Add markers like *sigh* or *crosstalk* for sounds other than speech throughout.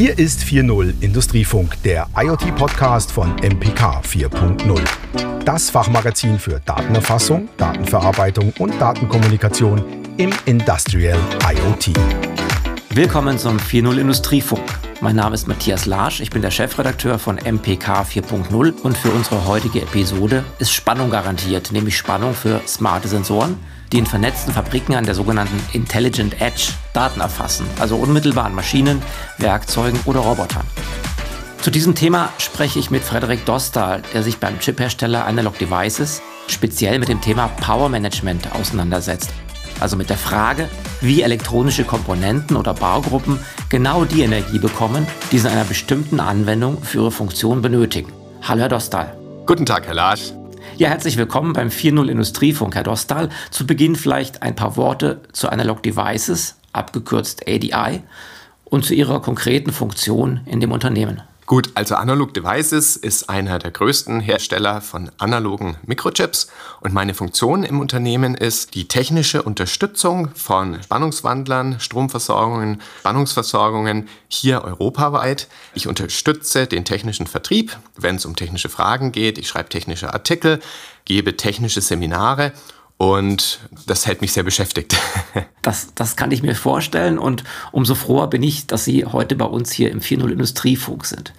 Hier ist 4.0 Industriefunk, der IoT-Podcast von MPK 4.0. Das Fachmagazin für Datenerfassung, Datenverarbeitung und Datenkommunikation im Industrial IoT. Willkommen zum 4.0 Industriefunk. Mein Name ist Matthias Larsch, ich bin der Chefredakteur von MPK 4.0 und für unsere heutige Episode ist Spannung garantiert, nämlich Spannung für smarte Sensoren, die in vernetzten Fabriken an der sogenannten Intelligent Edge Daten erfassen, also unmittelbar an Maschinen, Werkzeugen oder Robotern. Zu diesem Thema spreche ich mit Frederik Dostal, der sich beim Chiphersteller Analog Devices speziell mit dem Thema Power Management auseinandersetzt. Also mit der Frage, wie elektronische Komponenten oder Baugruppen genau die Energie bekommen, die sie in einer bestimmten Anwendung für ihre Funktion benötigen. Hallo Herr Dostal. Guten Tag, Herr Larsch. Ja, herzlich willkommen beim 4.0 Industriefunk, Herr Dostal. Zu Beginn vielleicht ein paar Worte zu Analog Devices, abgekürzt ADI, und zu Ihrer konkreten Funktion in dem Unternehmen. Gut, also Analog Devices ist einer der größten Hersteller von analogen Mikrochips und meine Funktion im Unternehmen ist die technische Unterstützung von Spannungswandlern, Stromversorgungen, Spannungsversorgungen hier europaweit. Ich unterstütze den technischen Vertrieb, wenn es um technische Fragen geht. Ich schreibe technische Artikel, gebe technische Seminare und das hält mich sehr beschäftigt. *laughs* Das, das kann ich mir vorstellen und umso froher bin ich, dass Sie heute bei uns hier im 4.0 Industriefunk sind.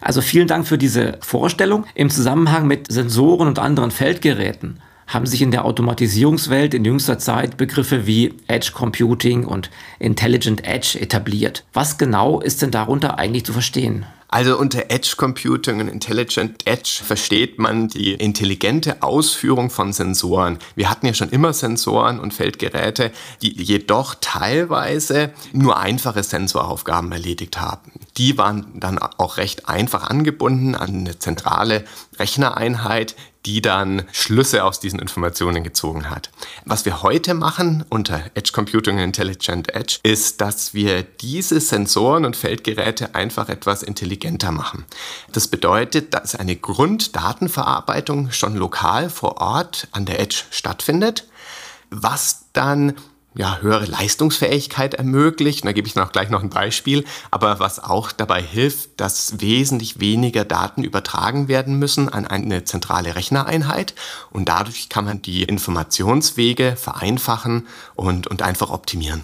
Also vielen Dank für diese Vorstellung. Im Zusammenhang mit Sensoren und anderen Feldgeräten haben sich in der Automatisierungswelt in jüngster Zeit Begriffe wie Edge Computing und Intelligent Edge etabliert. Was genau ist denn darunter eigentlich zu verstehen? Also unter Edge Computing und Intelligent Edge versteht man die intelligente Ausführung von Sensoren. Wir hatten ja schon immer Sensoren und Feldgeräte, die jedoch teilweise nur einfache Sensoraufgaben erledigt haben. Die waren dann auch recht einfach angebunden an eine zentrale Rechnereinheit, die dann Schlüsse aus diesen Informationen gezogen hat. Was wir heute machen unter Edge Computing Intelligent Edge ist, dass wir diese Sensoren und Feldgeräte einfach etwas intelligenter machen. Das bedeutet, dass eine Grunddatenverarbeitung schon lokal vor Ort an der Edge stattfindet, was dann ja, höhere Leistungsfähigkeit ermöglicht. Und da gebe ich noch gleich noch ein Beispiel. Aber was auch dabei hilft, dass wesentlich weniger Daten übertragen werden müssen an eine zentrale Rechnereinheit. Und dadurch kann man die Informationswege vereinfachen und, und einfach optimieren.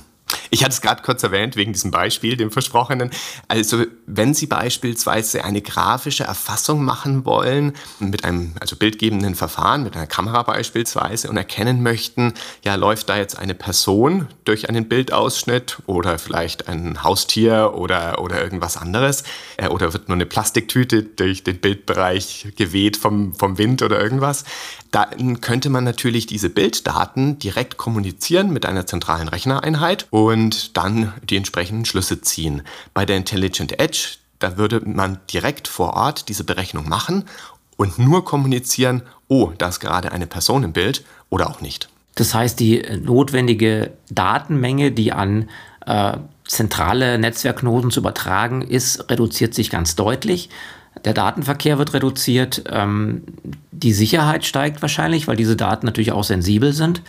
Ich hatte es gerade kurz erwähnt, wegen diesem Beispiel, dem versprochenen. Also, wenn Sie beispielsweise eine grafische Erfassung machen wollen, mit einem also bildgebenden Verfahren, mit einer Kamera beispielsweise, und erkennen möchten, ja, läuft da jetzt eine Person durch einen Bildausschnitt oder vielleicht ein Haustier oder, oder irgendwas anderes, äh, oder wird nur eine Plastiktüte durch den Bildbereich geweht vom, vom Wind oder irgendwas, dann könnte man natürlich diese Bilddaten direkt kommunizieren mit einer zentralen Rechnereinheit und dann die entsprechenden Schlüsse ziehen. Bei der Intelligent Edge, da würde man direkt vor Ort diese Berechnung machen und nur kommunizieren, oh, da ist gerade eine Person im Bild oder auch nicht. Das heißt, die notwendige Datenmenge, die an äh, zentrale Netzwerknoden zu übertragen ist, reduziert sich ganz deutlich. Der Datenverkehr wird reduziert, ähm, die Sicherheit steigt wahrscheinlich, weil diese Daten natürlich auch sensibel sind.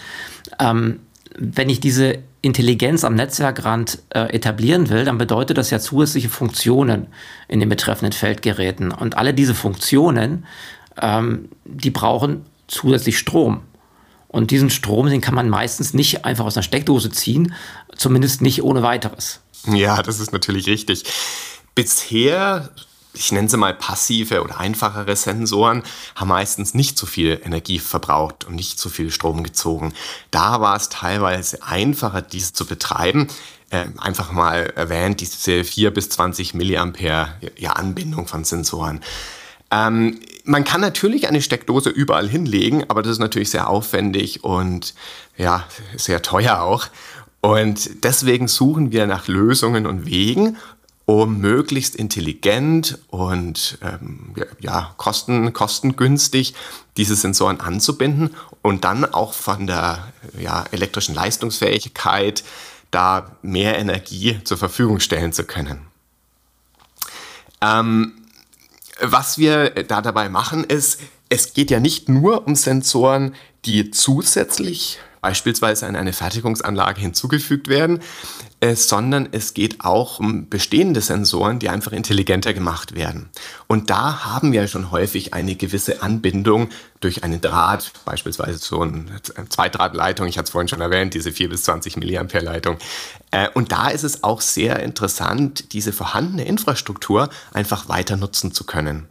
Ähm, wenn ich diese Intelligenz am Netzwerkrand äh, etablieren will, dann bedeutet das ja zusätzliche Funktionen in den betreffenden Feldgeräten. Und alle diese Funktionen, ähm, die brauchen zusätzlich Strom. Und diesen Strom, den kann man meistens nicht einfach aus einer Steckdose ziehen, zumindest nicht ohne weiteres. Ja, das ist natürlich richtig. Bisher ich nenne sie mal passive oder einfachere Sensoren, haben meistens nicht so viel Energie verbraucht und nicht so viel Strom gezogen. Da war es teilweise einfacher, dies zu betreiben. Äh, einfach mal erwähnt, diese 4 bis 20 Milliampere ja, Anbindung von Sensoren. Ähm, man kann natürlich eine Steckdose überall hinlegen, aber das ist natürlich sehr aufwendig und ja, sehr teuer auch. Und deswegen suchen wir nach Lösungen und Wegen, um möglichst intelligent und ähm, ja, kosten, kostengünstig diese Sensoren anzubinden und dann auch von der ja, elektrischen Leistungsfähigkeit da mehr Energie zur Verfügung stellen zu können. Ähm, was wir da dabei machen ist, es geht ja nicht nur um Sensoren, die zusätzlich beispielsweise an eine Fertigungsanlage hinzugefügt werden, äh, sondern es geht auch um bestehende Sensoren, die einfach intelligenter gemacht werden. Und da haben wir schon häufig eine gewisse Anbindung durch einen Draht, beispielsweise so eine Zweitdrahtleitung, ich hatte es vorhin schon erwähnt, diese 4 bis 20 Milliampere Leitung. Äh, und da ist es auch sehr interessant, diese vorhandene Infrastruktur einfach weiter nutzen zu können.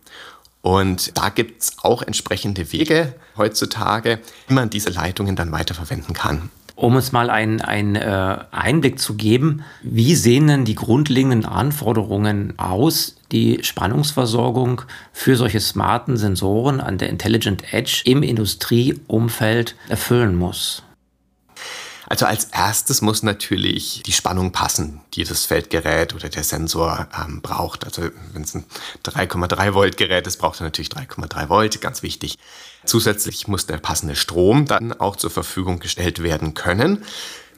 Und da gibt es auch entsprechende Wege heutzutage, wie man diese Leitungen dann weiterverwenden kann. Um uns mal einen, einen äh, Einblick zu geben, wie sehen denn die grundlegenden Anforderungen aus, die Spannungsversorgung für solche smarten Sensoren an der Intelligent Edge im Industrieumfeld erfüllen muss? Also als erstes muss natürlich die Spannung passen, die das Feldgerät oder der Sensor ähm, braucht. Also wenn es ein 3,3 Volt Gerät ist, braucht er natürlich 3,3 Volt, ganz wichtig. Zusätzlich muss der passende Strom dann auch zur Verfügung gestellt werden können.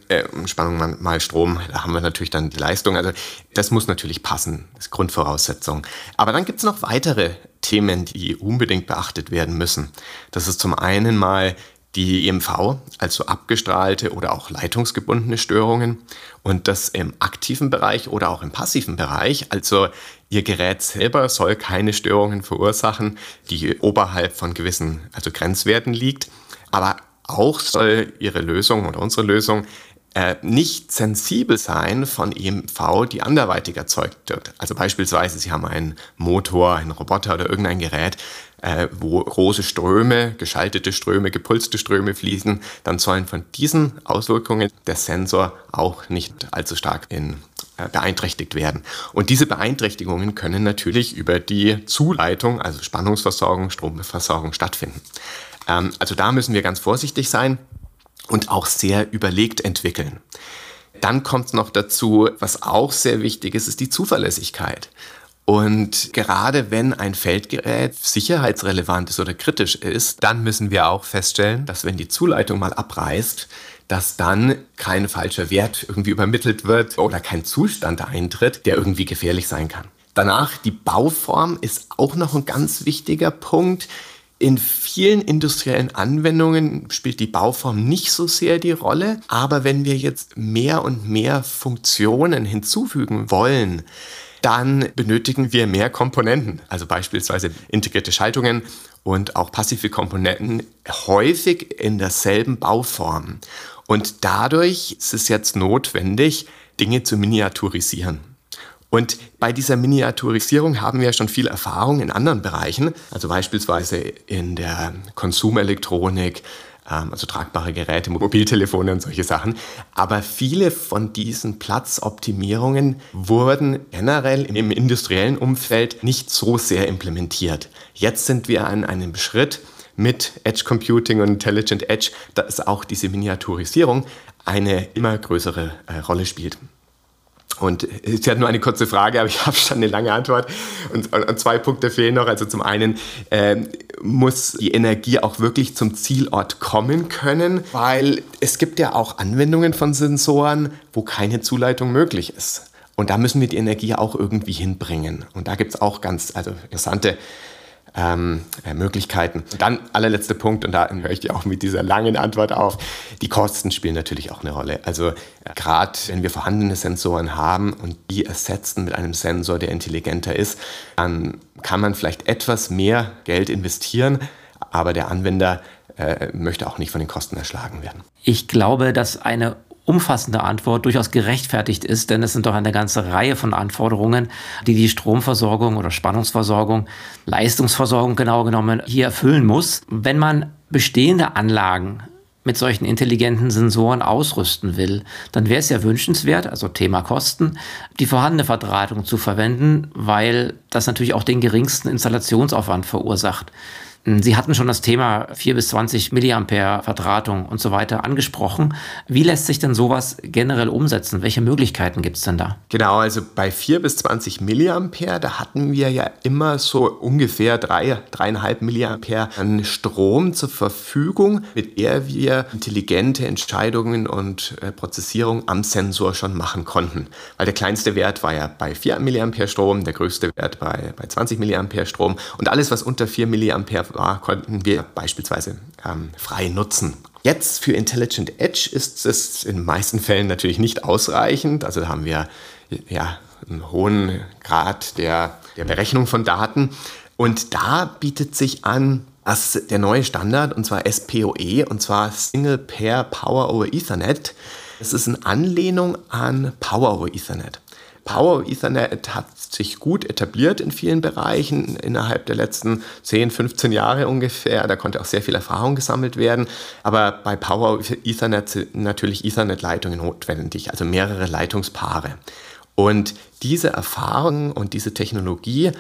Äh, Spannung mal Strom, da haben wir natürlich dann die Leistung. Also das muss natürlich passen, das ist Grundvoraussetzung. Aber dann gibt es noch weitere Themen, die unbedingt beachtet werden müssen. Das ist zum einen mal die EMV, also abgestrahlte oder auch leitungsgebundene Störungen und das im aktiven Bereich oder auch im passiven Bereich, also Ihr Gerät selber soll keine Störungen verursachen, die oberhalb von gewissen also Grenzwerten liegt, aber auch soll Ihre Lösung oder unsere Lösung äh, nicht sensibel sein von EMV, die anderweitig erzeugt wird. Also beispielsweise, Sie haben einen Motor, einen Roboter oder irgendein Gerät, äh, wo große Ströme, geschaltete Ströme, gepulste Ströme fließen, dann sollen von diesen Auswirkungen der Sensor auch nicht allzu stark in, äh, beeinträchtigt werden. Und diese Beeinträchtigungen können natürlich über die Zuleitung, also Spannungsversorgung, Stromversorgung stattfinden. Ähm, also da müssen wir ganz vorsichtig sein und auch sehr überlegt entwickeln. Dann kommt noch dazu, was auch sehr wichtig ist, ist die Zuverlässigkeit. Und gerade wenn ein Feldgerät sicherheitsrelevant ist oder kritisch ist, dann müssen wir auch feststellen, dass wenn die Zuleitung mal abreißt, dass dann kein falscher Wert irgendwie übermittelt wird oder kein Zustand eintritt, der irgendwie gefährlich sein kann. Danach die Bauform ist auch noch ein ganz wichtiger Punkt. In vielen industriellen Anwendungen spielt die Bauform nicht so sehr die Rolle, aber wenn wir jetzt mehr und mehr Funktionen hinzufügen wollen, dann benötigen wir mehr Komponenten, also beispielsweise integrierte Schaltungen und auch passive Komponenten, häufig in derselben Bauform. Und dadurch ist es jetzt notwendig, Dinge zu miniaturisieren. Und bei dieser Miniaturisierung haben wir schon viel Erfahrung in anderen Bereichen, also beispielsweise in der Konsumelektronik, also tragbare Geräte, Mobiltelefone und solche Sachen. Aber viele von diesen Platzoptimierungen wurden generell im industriellen Umfeld nicht so sehr implementiert. Jetzt sind wir an einem Schritt mit Edge Computing und Intelligent Edge, dass auch diese Miniaturisierung eine immer größere äh, Rolle spielt. Und Sie hat nur eine kurze Frage, aber ich *laughs* habe schon eine lange Antwort. Und, und, zwei Punkte fehlen noch. Also zum einen äh, muss die Energie auch wirklich zum Zielort kommen können, weil es gibt ja auch Anwendungen von Sensoren, wo keine Zuleitung möglich ist. Und da müssen wir die Energie auch irgendwie hinbringen. Und da gibt es auch ganz also interessante ähm, äh, Möglichkeiten. dann allerletzter Punkt, und da höre ich dir auch mit dieser langen Antwort auf, die Kosten spielen natürlich auch eine Rolle. Also gerade wenn wir vorhandene Sensoren haben und die ersetzen mit einem Sensor, der intelligenter ist, dann kann man vielleicht etwas mehr Geld investieren, aber der Anwender äh, möchte auch nicht von den Kosten erschlagen werden. Ich glaube, dass eine umfassende Antwort durchaus gerechtfertigt ist, denn es sind doch eine ganze Reihe von Anforderungen, die die Stromversorgung oder Spannungsversorgung, Leistungsversorgung genau genommen hier erfüllen muss. Wenn man bestehende Anlagen mit solchen intelligenten Sensoren ausrüsten will, dann wäre es ja wünschenswert, also Thema Kosten, die vorhandene Verdrahtung zu verwenden, weil das natürlich auch den geringsten Installationsaufwand verursacht. Sie hatten schon das Thema 4 bis 20 Milliampere Verdrahtung und so weiter angesprochen. Wie lässt sich denn sowas generell umsetzen? Welche Möglichkeiten gibt es denn da? Genau, also bei 4 bis 20 Milliampere, da hatten wir ja immer so ungefähr 3, 3,5 Milliampere an Strom zur Verfügung, mit der wir intelligente Entscheidungen und äh, Prozessierung am Sensor schon machen konnten. Weil der kleinste Wert war ja bei 4 Milliampere Strom, der größte Wert bei, bei 20 Milliampere Strom und alles, was unter 4 Milliampere war, konnten wir beispielsweise ähm, frei nutzen Jetzt für Intelligent Edge ist es in den meisten Fällen natürlich nicht ausreichend. Also da haben wir ja einen hohen Grad der, der Berechnung von Daten. Und da bietet sich an, dass der neue Standard, und zwar SPOE, und zwar Single Pair Power over Ethernet, es ist eine Anlehnung an Power over Ethernet. Power Ethernet hat sich gut etabliert in vielen Bereichen innerhalb der letzten 10, 15 Jahre ungefähr. Da konnte auch sehr viel Erfahrung gesammelt werden. Aber bei Power Ethernet sind natürlich Ethernet-Leitungen notwendig, also mehrere Leitungspaare. Und diese Erfahrung und diese Technologie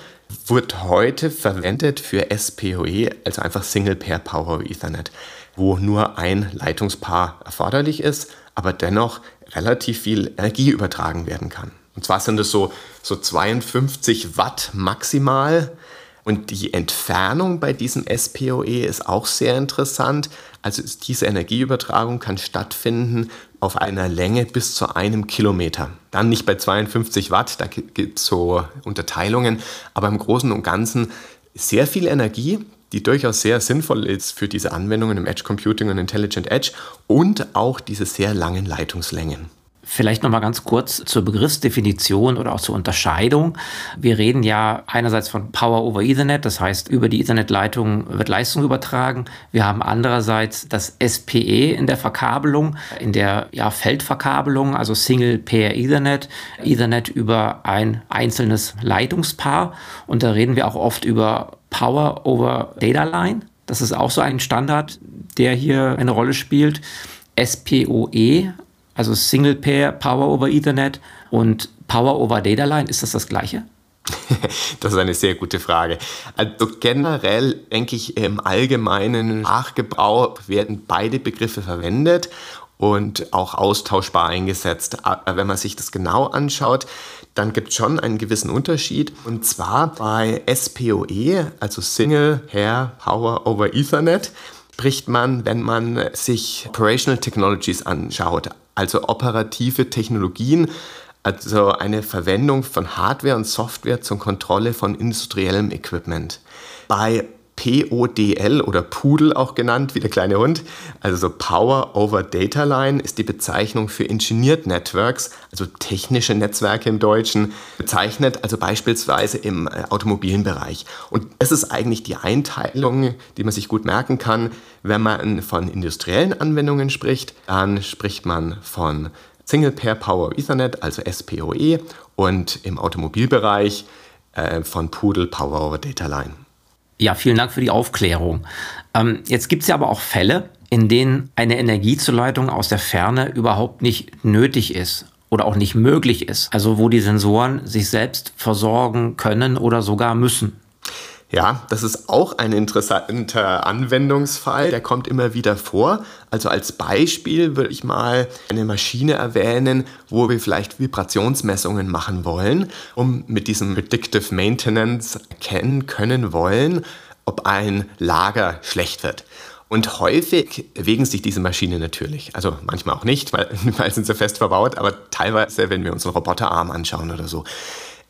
wird heute verwendet für SPOE, also einfach Single Pair Power Ethernet, wo nur ein Leitungspaar erforderlich ist, aber dennoch relativ viel Energie übertragen werden kann. Und zwar sind es so, so 52 Watt maximal. Und die Entfernung bei diesem SPOE ist auch sehr interessant. Also diese Energieübertragung kann stattfinden auf einer Länge bis zu einem Kilometer. Dann nicht bei 52 Watt, da gibt es so Unterteilungen, aber im Großen und Ganzen sehr viel Energie, die durchaus sehr sinnvoll ist für diese Anwendungen im Edge Computing und Intelligent Edge und auch diese sehr langen Leitungslängen. Vielleicht noch mal ganz kurz zur Begriffsdefinition oder auch zur Unterscheidung. Wir reden ja einerseits von Power over Ethernet, das heißt, über die Ethernet-Leitung wird Leistung übertragen. Wir haben andererseits das SPE in der Verkabelung, in der ja, Feldverkabelung, also Single Pair Ethernet, Ethernet über ein einzelnes Leitungspaar. Und da reden wir auch oft über Power over Data Line. Das ist auch so ein Standard, der hier eine Rolle spielt. SPOE, also Single Pair Power over Ethernet und Power over Data Line, ist das das gleiche? *laughs* Das ist eine sehr gute Frage. Also generell denke ich, im allgemeinen Sprachgebrauch werden beide Begriffe verwendet und auch austauschbar eingesetzt. Aber wenn man sich das genau anschaut, dann gibt es schon einen gewissen Unterschied. Und zwar bei SPOE, also Single Pair Power over Ethernet, spricht man, wenn man sich Operational Technologies anschaut, also operative Technologien, also eine Verwendung von Hardware und Software zur Kontrolle von industriellem Equipment. Bei PODL oder Pudel auch genannt, wie der kleine Hund, also so Power over Data Line ist die Bezeichnung für Engineered Networks, also technische Netzwerke im Deutschen, bezeichnet, also beispielsweise im äh, automobilen Bereich. Und es ist eigentlich die Einteilung, die man sich gut merken kann. Wenn man von industriellen Anwendungen spricht, dann spricht man von Single Pair Power Ethernet, also SPOE, und im Automobilbereich äh, von Pudel Power over Data Line. Ja, vielen Dank für die Aufklärung. Ähm, jetzt gibt es ja aber auch Fälle, in denen eine Energiezuleitung aus der Ferne überhaupt nicht nötig ist oder auch nicht möglich ist. Also wo die Sensoren sich selbst versorgen können oder sogar müssen. Ja, das ist auch ein interessanter Anwendungsfall, der kommt immer wieder vor. Also als Beispiel würde ich mal eine Maschine erwähnen, wo wir vielleicht Vibrationsmessungen machen wollen, um mit diesem Predictive Maintenance erkennen können wollen, ob ein Lager schlecht wird. Und häufig bewegen sich diese Maschinen natürlich. Also manchmal auch nicht, *laughs* weil, weil sind sie fest verbaut, aber teilweise, wenn wir uns einen Roboterarm anschauen oder so,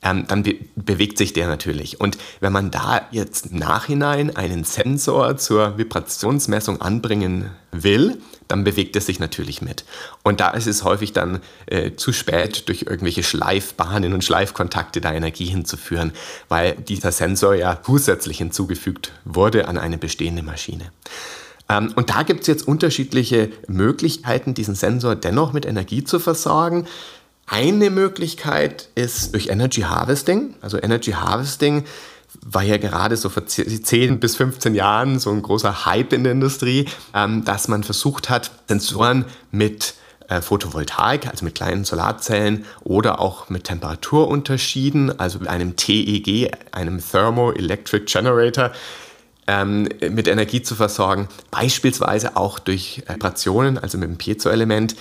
ähm, dann be bewegt sich der natürlich. Und wenn man da jetzt Nachhinein einen Sensor zur Vibrationsmessung anbringen will, dann bewegt er sich natürlich mit. Und da ist es häufig dann äh, zu spät, durch irgendwelche Schleifbahnen und Schleifkontakte da Energie hinzuführen, weil dieser Sensor ja zusätzlich hinzugefügt wurde an eine bestehende Maschine. Ähm, und da gibt es jetzt unterschiedliche Möglichkeiten, diesen Sensor dennoch mit Energie zu versorgen. Eine Möglichkeit ist durch Energy Harvesting. Also Energy Harvesting war ja gerade so vor 10 bis 15 Jahren so ein großer Hype in der Industrie, ähm, dass man versucht hat, Sensoren mit äh, Photovoltaik, also mit kleinen Solarzellen oder auch mit Temperaturunterschieden, also mit einem TEG, einem Thermoelectric Generator, ähm, mit Energie zu versorgen, beispielsweise auch durch Vibrationen, also mit dem Piezoelement,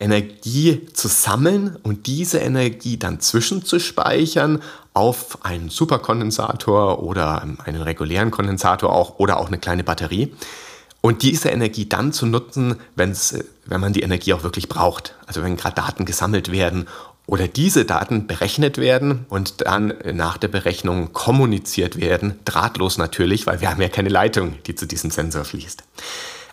Energie zu sammeln und diese Energie dann zwischenzuspeichern auf einen Superkondensator oder einen regulären Kondensator auch oder auch eine kleine Batterie. Und diese Energie dann zu nutzen, wenn's, wenn man die Energie auch wirklich braucht. Also wenn gerade Daten gesammelt werden oder diese Daten berechnet werden und dann nach der Berechnung kommuniziert werden, drahtlos natürlich, weil wir haben ja keine Leitung, die zu diesem Sensor fließt.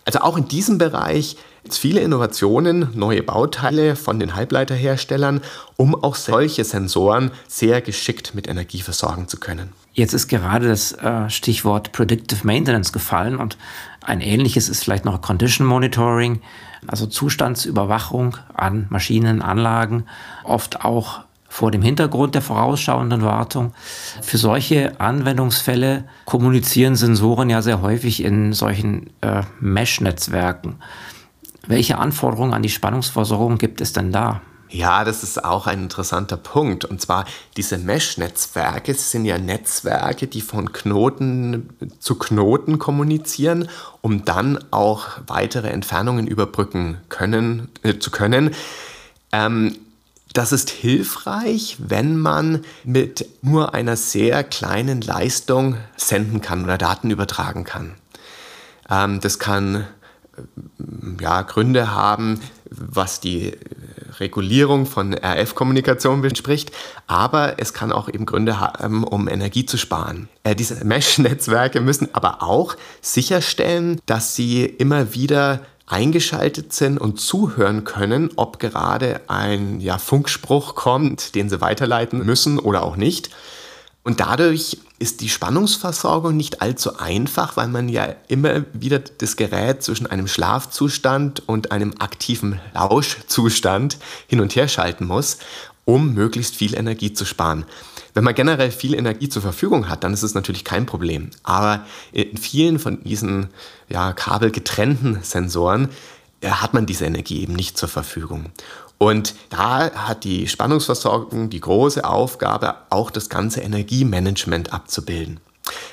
Also auch in diesem Bereich viele Innovationen, neue Bauteile von den Halbleiterherstellern, um auch solche Sensoren sehr geschickt mit Energie versorgen zu können. Jetzt ist gerade das äh, Stichwort Predictive Maintenance gefallen und ein ähnliches ist vielleicht noch Condition Monitoring, also Zustandsüberwachung an Maschinen, Anlagen, oft auch vor dem Hintergrund der vorausschauenden Wartung. Für solche Anwendungsfälle kommunizieren Sensoren ja sehr häufig in solchen äh, Mesh-Netzwerken. Welche Anforderungen an die Spannungsversorgung gibt es denn da? Ja, das ist auch ein interessanter Punkt. Und zwar diese Mesh-Netzwerke sind ja Netzwerke, die von Knoten zu Knoten kommunizieren, um dann auch weitere Entfernungen überbrücken können, äh, zu können. Ähm, das ist hilfreich, wenn man mit nur einer sehr kleinen Leistung senden kann oder Daten übertragen kann. Ähm, das kann äh, ja, Gründe haben, was die Regulierung von RF-Kommunikation bespricht, aber es kann auch eben Gründe haben, um Energie zu sparen. Äh, diese *laughs* Mesh-Netzwerke müssen aber auch sicherstellen, dass sie immer wieder eingeschaltet sind und zuhören können, ob gerade ein ja, Funkspruch kommt, den sie weiterleiten müssen oder auch nicht. Und dadurch ist die Spannungsversorgung nicht allzu einfach, weil man ja immer wieder das Gerät zwischen einem Schlafzustand und einem aktiven Lauschzustand hin und her schalten muss, um möglichst viel Energie zu sparen. Wenn man generell viel Energie zur Verfügung hat, dann ist es natürlich kein Problem. Aber in vielen von diesen ja, kabelgetrennten Sensoren äh, hat man diese Energie eben nicht zur Verfügung. Und da hat die Spannungsversorgung die große Aufgabe, auch das ganze Energiemanagement abzubilden.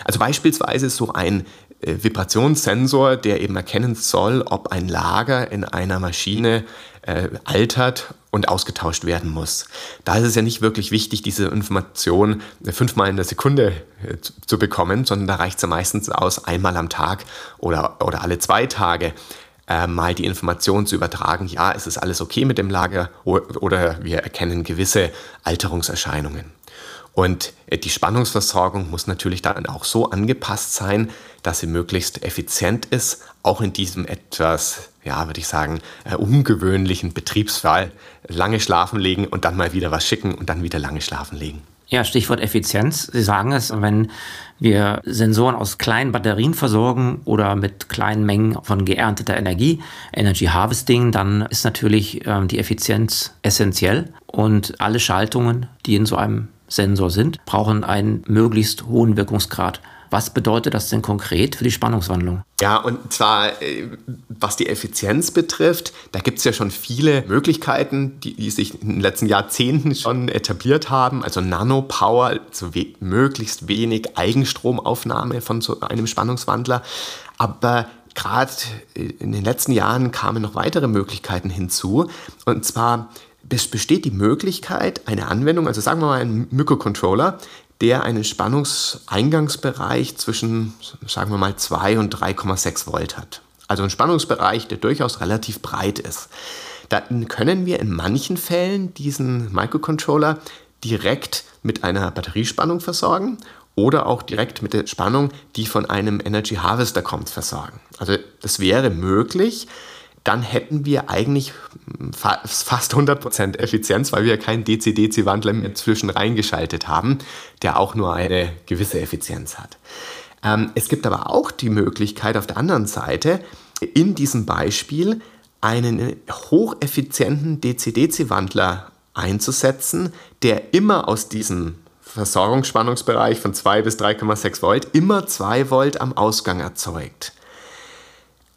Also beispielsweise so ein äh, Vibrationssensor, der eben erkennen soll, ob ein Lager in einer Maschine äh, altert und ausgetauscht werden muss. Da ist es ja nicht wirklich wichtig, diese Information äh, fünfmal in der Sekunde äh, zu, zu, bekommen, sondern da reicht es ja meistens aus, einmal am Tag oder, oder alle zwei Tage äh, mal die Information zu übertragen, ja, es ist alles okay mit dem Lager oder wir erkennen gewisse Alterungserscheinungen. Und äh, die Spannungsversorgung muss natürlich dann auch so angepasst sein, dass sie möglichst effizient ist, auch in diesem etwas, ja, würde ich sagen, äh, ungewöhnlichen Betriebsfall. Lange schlafen legen und dann mal wieder was schicken und dann wieder lange schlafen legen. Ja, Stichwort Effizienz. Sie sagen es, wenn wir Sensoren aus kleinen Batterien versorgen oder mit kleinen Mengen von geernteter Energie, Energy Harvesting, dann ist natürlich äh, die Effizienz essentiell und alle Schaltungen, die in so einem Sensor sind, brauchen einen möglichst hohen Wirkungsgrad. Was bedeutet das denn konkret für die Spannungswandlung? Ja, und zwar, äh, was die Effizienz betrifft, da gibt es ja schon viele Möglichkeiten, die, die, sich in den letzten Jahrzehnten schon etabliert haben. Also Nanopower, also we möglichst wenig Eigenstromaufnahme von so einem Spannungswandler. Aber gerade in den letzten Jahren kamen noch weitere Möglichkeiten hinzu. Und zwar es besteht die Möglichkeit, eine Anwendung, also sagen wir mal einen Microcontroller, der einen Spannungseingangsbereich zwischen, sagen wir mal, 2 und 3,6 Volt hat. Also ein Spannungsbereich, der durchaus relativ breit ist. Dann können wir in manchen Fällen diesen Microcontroller direkt mit einer Batteriespannung versorgen oder auch direkt mit der Spannung, die von einem Energy Harvester kommt, versorgen. Also das wäre möglich, dann hätten wir eigentlich fast 100% Effizienz, weil wir keinen DC-DC-Wandler mehr zwischen reingeschaltet haben, der auch nur eine gewisse Effizienz hat. Ähm, es gibt aber auch die Möglichkeit auf der anderen Seite, in diesem Beispiel einen hocheffizienten DC-DC-Wandler einzusetzen, der immer aus diesem Versorgungsspannungsbereich von 2 bis 3,6 Volt immer 2 Volt am Ausgang erzeugt.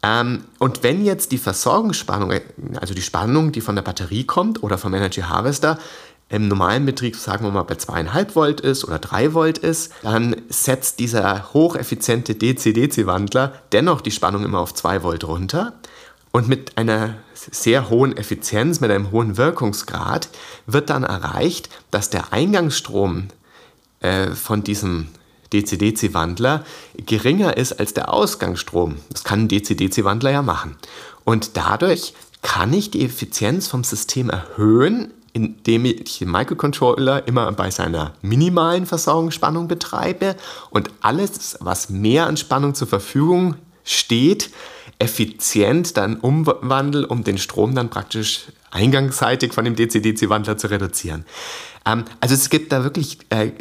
Ähm, und wenn jetzt die Versorgungsspannung, also die Spannung, die von der Batterie kommt oder vom Energy Harvester, im normalen Betrieb, sagen wir mal, bei 2,5 Volt ist oder 3 Volt ist, dann setzt dieser hocheffiziente DC-DC-Wandler dennoch die Spannung immer auf 2 Volt runter. Und mit einer sehr hohen Effizienz, mit einem hohen Wirkungsgrad wird dann erreicht, dass der Eingangsstrom äh, von diesem DC-DC-Wandler geringer ist als der Ausgangsstrom. Das kann ein DC-DC-Wandler ja machen. Und dadurch kann ich die Effizienz vom System erhöhen, indem ich den Microcontroller immer bei seiner minimalen Versorgungsspannung betreibe und alles, was mehr an Spannung zur Verfügung steht, effizient dann umwandle, um den Strom dann praktisch eingangsseitig von dem DC-DC-Wandler zu reduzieren. Ähm, also es gibt da wirklich äh,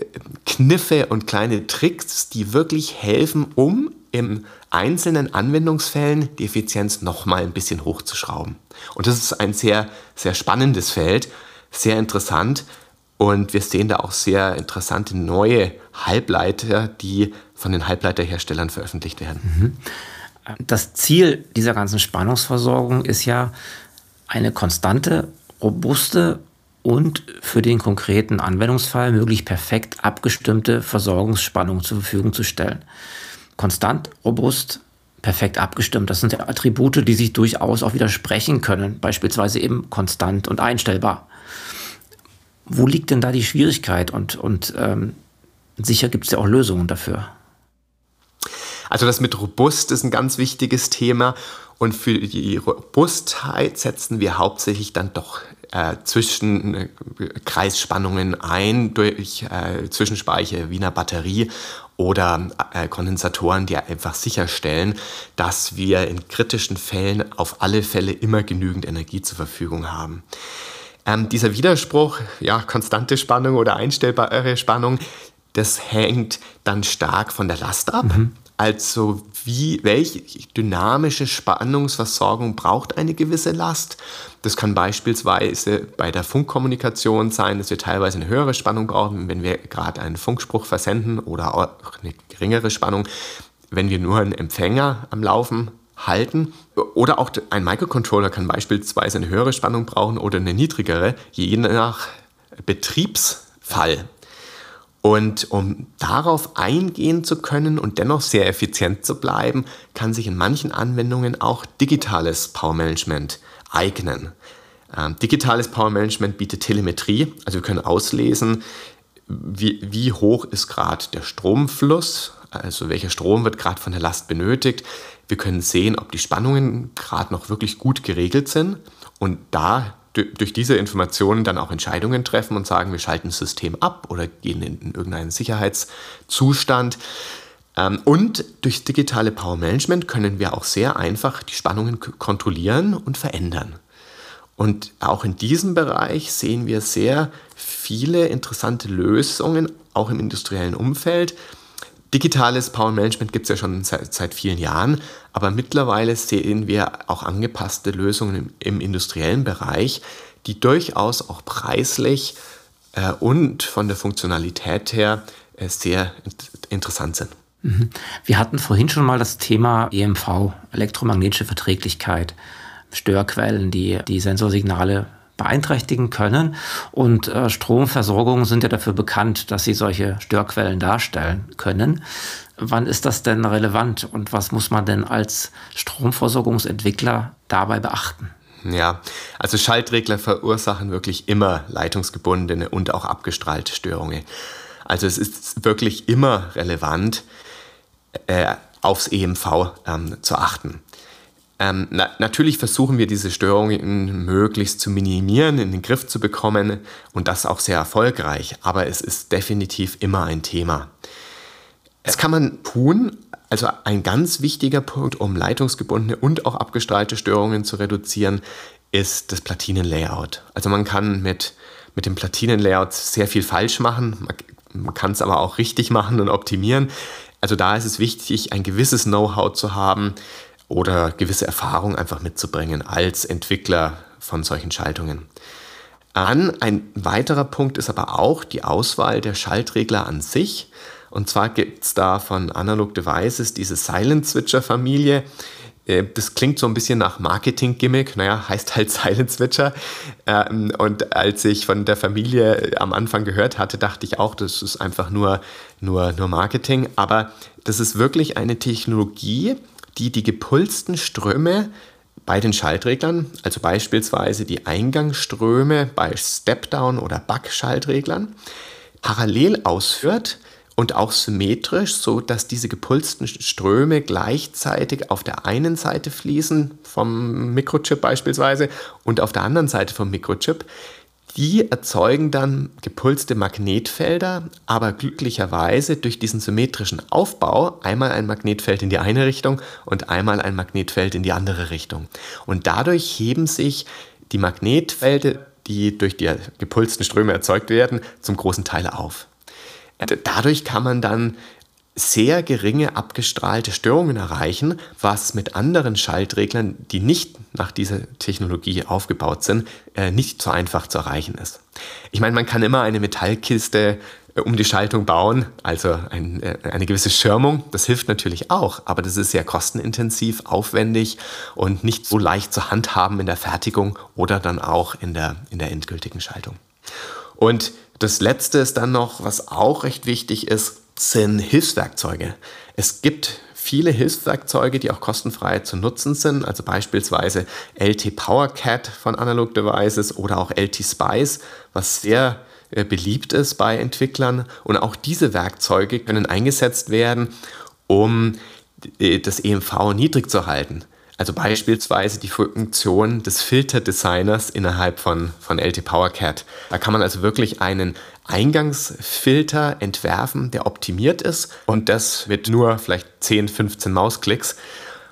Kniffe und kleine Tricks, die wirklich helfen, um im einzelnen Anwendungsfällen die Effizienz noch mal ein bisschen hochzuschrauben. Und das ist ein sehr, sehr spannendes Feld, sehr interessant. Und wir sehen da auch sehr interessante neue Halbleiter, die von den Halbleiterherstellern veröffentlicht werden. Mhm. Das Ziel dieser ganzen Spannungsversorgung ist ja eine konstante, robuste und für den konkreten Anwendungsfall möglich perfekt abgestimmte Versorgungsspannung zur Verfügung zu stellen. Konstant, robust, perfekt abgestimmt. Das sind ja Attribute, die sich durchaus auch widersprechen können, beispielsweise eben konstant und einstellbar. Wo liegt denn da die Schwierigkeit? Und, und ähm, sicher gibt es ja auch Lösungen dafür. Also das mit robust ist ein ganz wichtiges Thema und für die Robustheit setzen wir hauptsächlich dann doch äh, Zwischenkreisspannungen äh, ein durch äh, Zwischenspeicher Wiener Batterie oder äh, Kondensatoren, die einfach sicherstellen, dass wir in kritischen Fällen auf alle Fälle immer genügend Energie zur Verfügung haben. Ähm, dieser Widerspruch, ja, konstante Spannung oder einstellbare Spannung, das hängt dann stark von der Last ab. Mhm. Also wie, welche dynamische Spannungsversorgung braucht eine gewisse Last? Das kann beispielsweise bei der Funkkommunikation sein, dass wir teilweise eine höhere Spannung brauchen, wenn wir gerade einen Funkspruch versenden oder auch eine geringere Spannung, wenn wir nur einen Empfänger am Laufen halten. Oder auch ein Microcontroller kann beispielsweise eine höhere Spannung brauchen oder eine niedrigere, je nach Betriebsfall. Und um darauf eingehen zu können und dennoch sehr effizient zu bleiben, kann sich in manchen Anwendungen auch digitales Power Management eignen. Ähm, digitales Power Management bietet Telemetrie, also wir können auslesen, wie, wie hoch ist gerade der Stromfluss, also welcher Strom wird gerade von der Last benötigt. Wir können sehen, ob die Spannungen gerade noch wirklich gut geregelt sind und da durch diese Informationen dann auch Entscheidungen treffen und sagen, wir schalten das System ab oder gehen in irgendeinen Sicherheitszustand. Ähm, und durch digitale Power Management können wir auch sehr einfach die Spannungen kontrollieren und verändern. Und auch in diesem Bereich sehen wir sehr viele interessante Lösungen, auch im industriellen Umfeld. Digitales Power Management gibt es ja schon seit, seit, vielen Jahren, aber mittlerweile sehen wir auch angepasste Lösungen im, im industriellen Bereich, die durchaus auch preislich äh, und von der Funktionalität her äh, sehr interessant sind. Mhm. Wir hatten vorhin schon mal das Thema EMV, elektromagnetische Verträglichkeit, Störquellen, die die Sensorsignale beeinträchtigen können. Und äh, Stromversorgungen sind ja dafür bekannt, dass sie solche Störquellen darstellen können. Wann ist das denn relevant und was muss man denn als Stromversorgungsentwickler dabei beachten? Ja, also Schaltregler verursachen wirklich immer leitungsgebundene und auch abgestrahlte Störungen. Also es ist wirklich immer relevant, äh, aufs EMV ähm, zu achten. Ähm, na, natürlich versuchen wir diese Störungen möglichst zu minimieren, in den Griff zu bekommen und das auch sehr erfolgreich, aber es ist definitiv immer ein Thema. Es kann man tun, also ein ganz wichtiger Punkt, um leitungsgebundene und auch abgestrahlte Störungen zu reduzieren, ist das Platinenlayout. Also man kann mit, mit dem Platinenlayout sehr viel falsch machen, man, man kann es aber auch richtig machen und optimieren. Also da ist es wichtig, ein gewisses Know-how zu haben, oder gewisse Erfahrung einfach mitzubringen als Entwickler von solchen Schaltungen. An ein weiterer Punkt ist aber auch die Auswahl der Schaltregler an sich. Und zwar gibt es da von Analog Devices diese Silent Switcher Familie. Äh, das klingt so ein bisschen nach Marketing-Gimmick, naja, heißt halt *laughs* Silent Switcher. Ähm, und als ich von der Familie am Anfang gehört hatte, dachte ich auch, das ist einfach nur, nur, nur Marketing. Aber das ist wirklich eine Technologie, die die gepulsten Ströme bei den Schaltreglern, also beispielsweise die Eingangsströme bei Step-Down- oder Buck-Schaltreglern, parallel ausführt und auch symmetrisch, so dass diese gepulsten Ströme gleichzeitig auf der einen Seite fließen vom Mikrochip beispielsweise und auf der anderen Seite vom Mikrochip die erzeugen dann gepulste Magnetfelder, aber glücklicherweise durch diesen symmetrischen Aufbau einmal ein Magnetfeld in die eine Richtung und einmal ein Magnetfeld in die andere Richtung. Und dadurch heben sich die Magnetfelder, die durch die gepulsten Ströme erzeugt werden, zum großen Teil auf. Dadurch kann man dann sehr geringe abgestrahlte Störungen erreichen, was mit anderen Schaltreglern, die nicht nach dieser Technologie aufgebaut sind, äh, nicht so einfach zu erreichen ist. Ich meine, man kann immer eine Metallkiste äh, um die Schaltung bauen, also ein, äh, eine gewisse Schirmung, das hilft natürlich auch, aber das ist sehr kostenintensiv, aufwendig und nicht so leicht zu handhaben in der Fertigung oder dann auch in der, in der endgültigen Schaltung. Und das Letzte ist dann noch, was auch recht wichtig ist, sind Hilfswerkzeuge. Es gibt viele Hilfswerkzeuge, die auch kostenfrei zu nutzen sind, also beispielsweise LT PowerCat von Analog Devices oder auch LT Spice, was sehr äh, beliebt ist bei Entwicklern. Und auch diese Werkzeuge können eingesetzt werden, um äh, das EMV niedrig zu halten. Also beispielsweise die Funktion des Filterdesigners innerhalb von, von LT PowerCat. Da kann man also wirklich einen Eingangsfilter entwerfen, der optimiert ist und das mit nur vielleicht 10, 15 Mausklicks.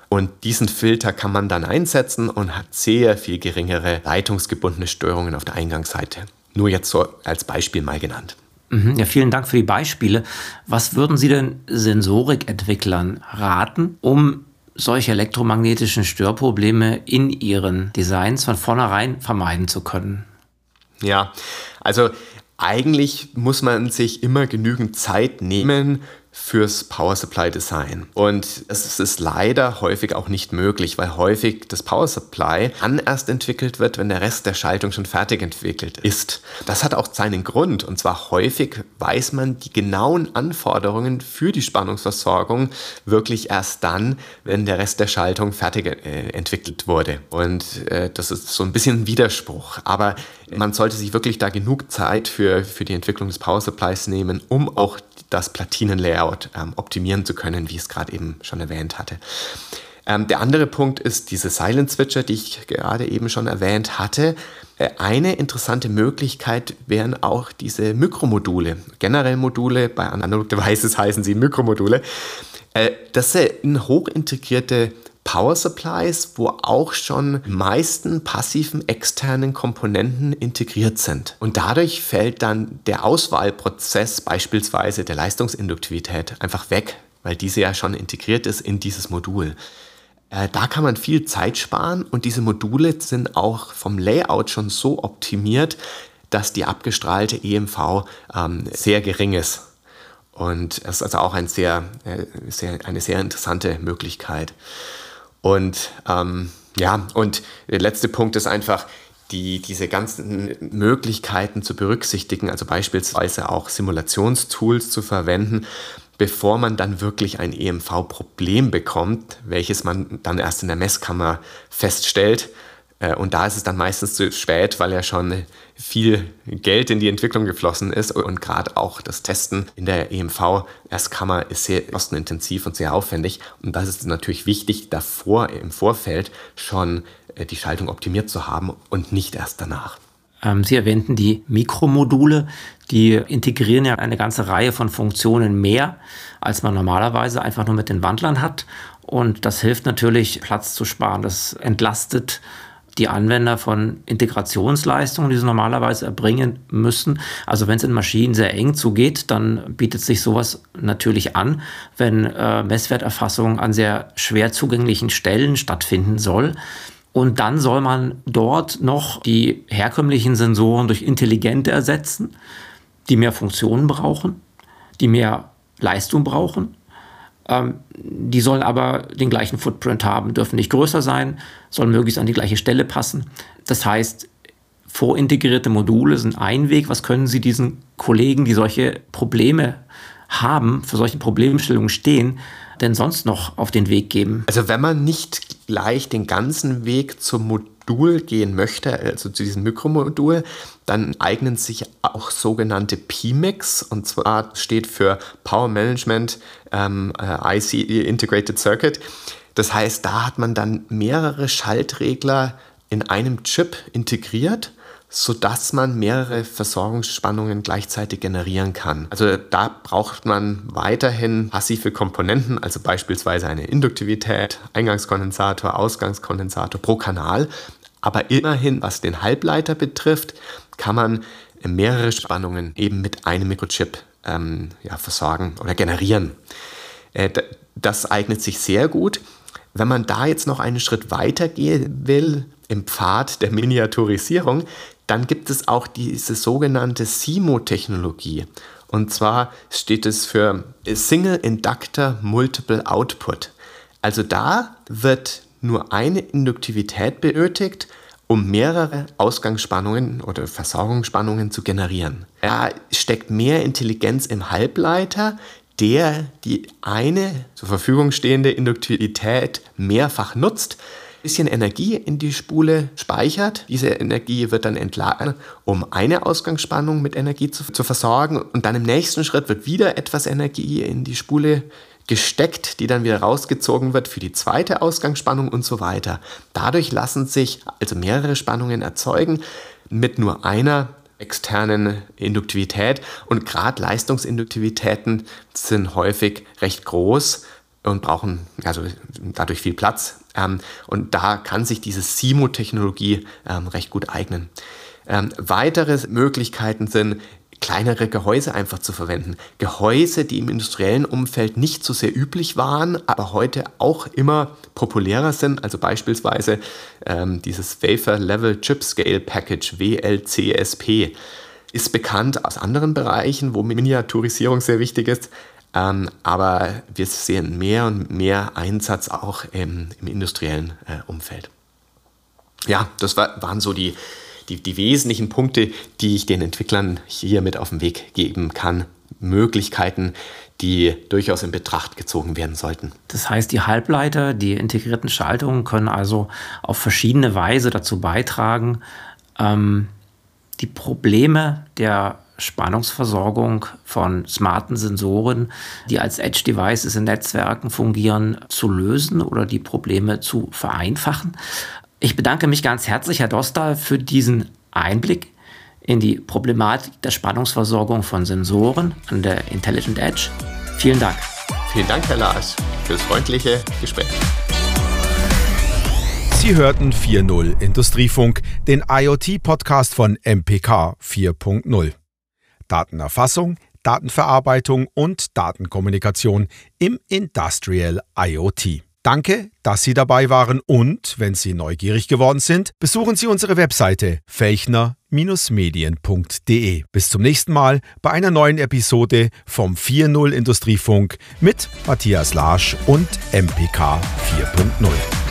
Und diesen Filter kann man dann einsetzen und hat sehr viel geringere leitungsgebundene Störungen auf der Eingangsseite. Nur jetzt so als Beispiel mal genannt. Mhm, ja, vielen Dank für die Beispiele. Was würden Sie denn Sensorikentwicklern raten, um solche elektromagnetischen Störprobleme in ihren Designs von vornherein vermeiden zu können? Ja, also eigentlich muss man sich immer genügend Zeit nehmen fürs Power Supply Design. Und es ist leider häufig auch nicht möglich, weil häufig das Power Supply dann erst entwickelt wird, wenn der Rest der Schaltung schon fertig entwickelt ist. Das hat auch seinen Grund. Und zwar häufig weiß man die genauen Anforderungen für die Spannungsversorgung wirklich erst dann, wenn der Rest der Schaltung fertig äh, entwickelt wurde. Und äh, das ist so ein bisschen ein Widerspruch. Aber man sollte sich wirklich da genug Zeit für, für die Entwicklung des Power Supplies nehmen, um auch das Platinenlayout ähm, optimieren zu können, wie ich es gerade eben schon erwähnt hatte. Ähm, der andere Punkt ist diese Silent Switcher, die ich gerade eben schon erwähnt hatte. Äh, eine interessante Möglichkeit wären auch diese Mikromodule. Generell Module, bei Analog Devices *laughs* heißen sie Mikromodule. Äh, das sind hochintegrierte Power Supplies, wo auch schon meisten passiven externen Komponenten integriert sind. Und dadurch fällt dann der Auswahlprozess beispielsweise der Leistungsinduktivität einfach weg, weil diese ja schon integriert ist in dieses Modul. Äh, da kann man viel Zeit sparen und diese Module sind auch vom Layout schon so optimiert, dass die abgestrahlte EMV ähm, sehr gering ist. Und es ist also auch ein sehr, äh, sehr, eine sehr interessante Möglichkeit. Und ähm, ja, und der letzte Punkt ist einfach, die, diese ganzen Möglichkeiten zu berücksichtigen, also beispielsweise auch Simulationstools zu verwenden, bevor man dann wirklich ein EMV-Problem bekommt, welches man dann erst in der Messkammer feststellt. Äh, und da ist es dann meistens zu spät, weil ja schon viel Geld in die Entwicklung geflossen ist und gerade auch das Testen in der EMV-Erstkammer ist sehr kostenintensiv und sehr aufwendig. Und das ist natürlich wichtig, davor im Vorfeld schon äh, die Schaltung optimiert zu haben und nicht erst danach. Ähm, Sie erwähnten die Mikromodule, die integrieren ja eine ganze Reihe von Funktionen mehr, als man normalerweise einfach nur mit den Wandlern hat. Und das hilft natürlich, Platz zu sparen. Das entlastet die Anwender von Integrationsleistungen, die sie normalerweise erbringen müssen. Also wenn es in Maschinen sehr eng zugeht, dann bietet sich sowas natürlich an, wenn äh, Messwerterfassung an sehr schwer zugänglichen Stellen stattfinden soll. Und dann soll man dort noch die herkömmlichen Sensoren durch intelligente ersetzen, die mehr Funktionen brauchen, die mehr Leistung brauchen ähm, die sollen aber den gleichen Footprint haben, dürfen nicht größer sein, sollen möglichst an die gleiche Stelle passen. Das heißt, vorintegrierte Module sind ein Weg. Was können Sie diesen Kollegen, die solche Probleme haben, für solche Problemstellungen stehen, denn sonst noch auf den Weg geben? Also wenn man nicht gleich den ganzen Weg zum Modul Modul gehen möchte, also zu diesem Mikromodul, dann eignen sich auch sogenannte PMICs und zwar steht für Power Management ähm, äh, IC Integrated Circuit. Das heißt, da hat man dann mehrere Schaltregler in einem Chip integriert, sodass man mehrere Versorgungsspannungen gleichzeitig generieren kann. Also da braucht man weiterhin passive Komponenten, also beispielsweise eine Induktivität, Eingangskondensator, Ausgangskondensator pro Kanal. Aber immerhin, was den Halbleiter betrifft, kann man mehrere Spannungen eben mit einem Mikrochip ähm, ja, versorgen oder generieren. Äh, das eignet sich sehr gut. Wenn man da jetzt noch einen Schritt weiter gehen will, im Pfad der Miniaturisierung, dann gibt es auch diese sogenannte SIMO-Technologie. Und zwar steht es für Single Inductor Multiple Output. Also da wird nur eine Induktivität benötigt, um mehrere Ausgangsspannungen oder Versorgungsspannungen zu generieren. Da steckt mehr Intelligenz im Halbleiter, der die eine zur Verfügung stehende Induktivität mehrfach nutzt, bisschen Energie in die Spule speichert. Diese Energie wird dann entladen, um eine Ausgangsspannung mit Energie zu, zu versorgen. Und dann im nächsten Schritt wird wieder etwas Energie in die Spule gesteckt, die dann wieder rausgezogen wird für die zweite Ausgangsspannung und so weiter. Dadurch lassen sich also mehrere Spannungen erzeugen mit nur einer externen Induktivität und gerade Leistungsinduktivitäten sind häufig recht groß und brauchen also dadurch viel Platz. Ähm, und da kann sich diese SIMO-Technologie ähm, recht gut eignen. Ähm, weitere Möglichkeiten sind, kleinere Gehäuse einfach zu verwenden. Gehäuse, die im industriellen Umfeld nicht so sehr üblich waren, aber heute auch immer populärer sind. Also beispielsweise ähm, dieses Wafer Level Chip Scale Package WLCSP ist bekannt aus anderen Bereichen, wo Miniaturisierung sehr wichtig ist. Ähm, aber wir sehen mehr und mehr Einsatz auch im, im industriellen äh, Umfeld. Ja, das war, waren so die, die, die wesentlichen Punkte, die ich den Entwicklern hier mit auf den Weg geben kann. Möglichkeiten, die durchaus in Betracht gezogen werden sollten. Das heißt, die Halbleiter, die integrierten Schaltungen können also auf verschiedene Weise dazu beitragen, ähm, die Probleme der Spannungsversorgung von smarten Sensoren, die als Edge-Devices in Netzwerken fungieren, zu lösen oder die Probleme zu vereinfachen. Ich bedanke mich ganz herzlich, Herr Dostal, für diesen Einblick in die Problematik der Spannungsversorgung von Sensoren an der Intelligent Edge. Vielen Dank. Vielen Dank, Herr Lars, fürs freundliche Gespräch. Sie hörten 4.0 Industriefunk, den IoT-Podcast von MPK 4.0. Datenerfassung, Datenverarbeitung und Datenkommunikation im Industrial IoT. Danke, dass Sie dabei waren und, wenn Sie neugierig geworden sind, besuchen Sie unsere Webseite felchner-medien.de. Bis zum nächsten Mal bei einer neuen Episode vom 4.0 Industriefunk mit Matthias Larsch und MPK 4.0.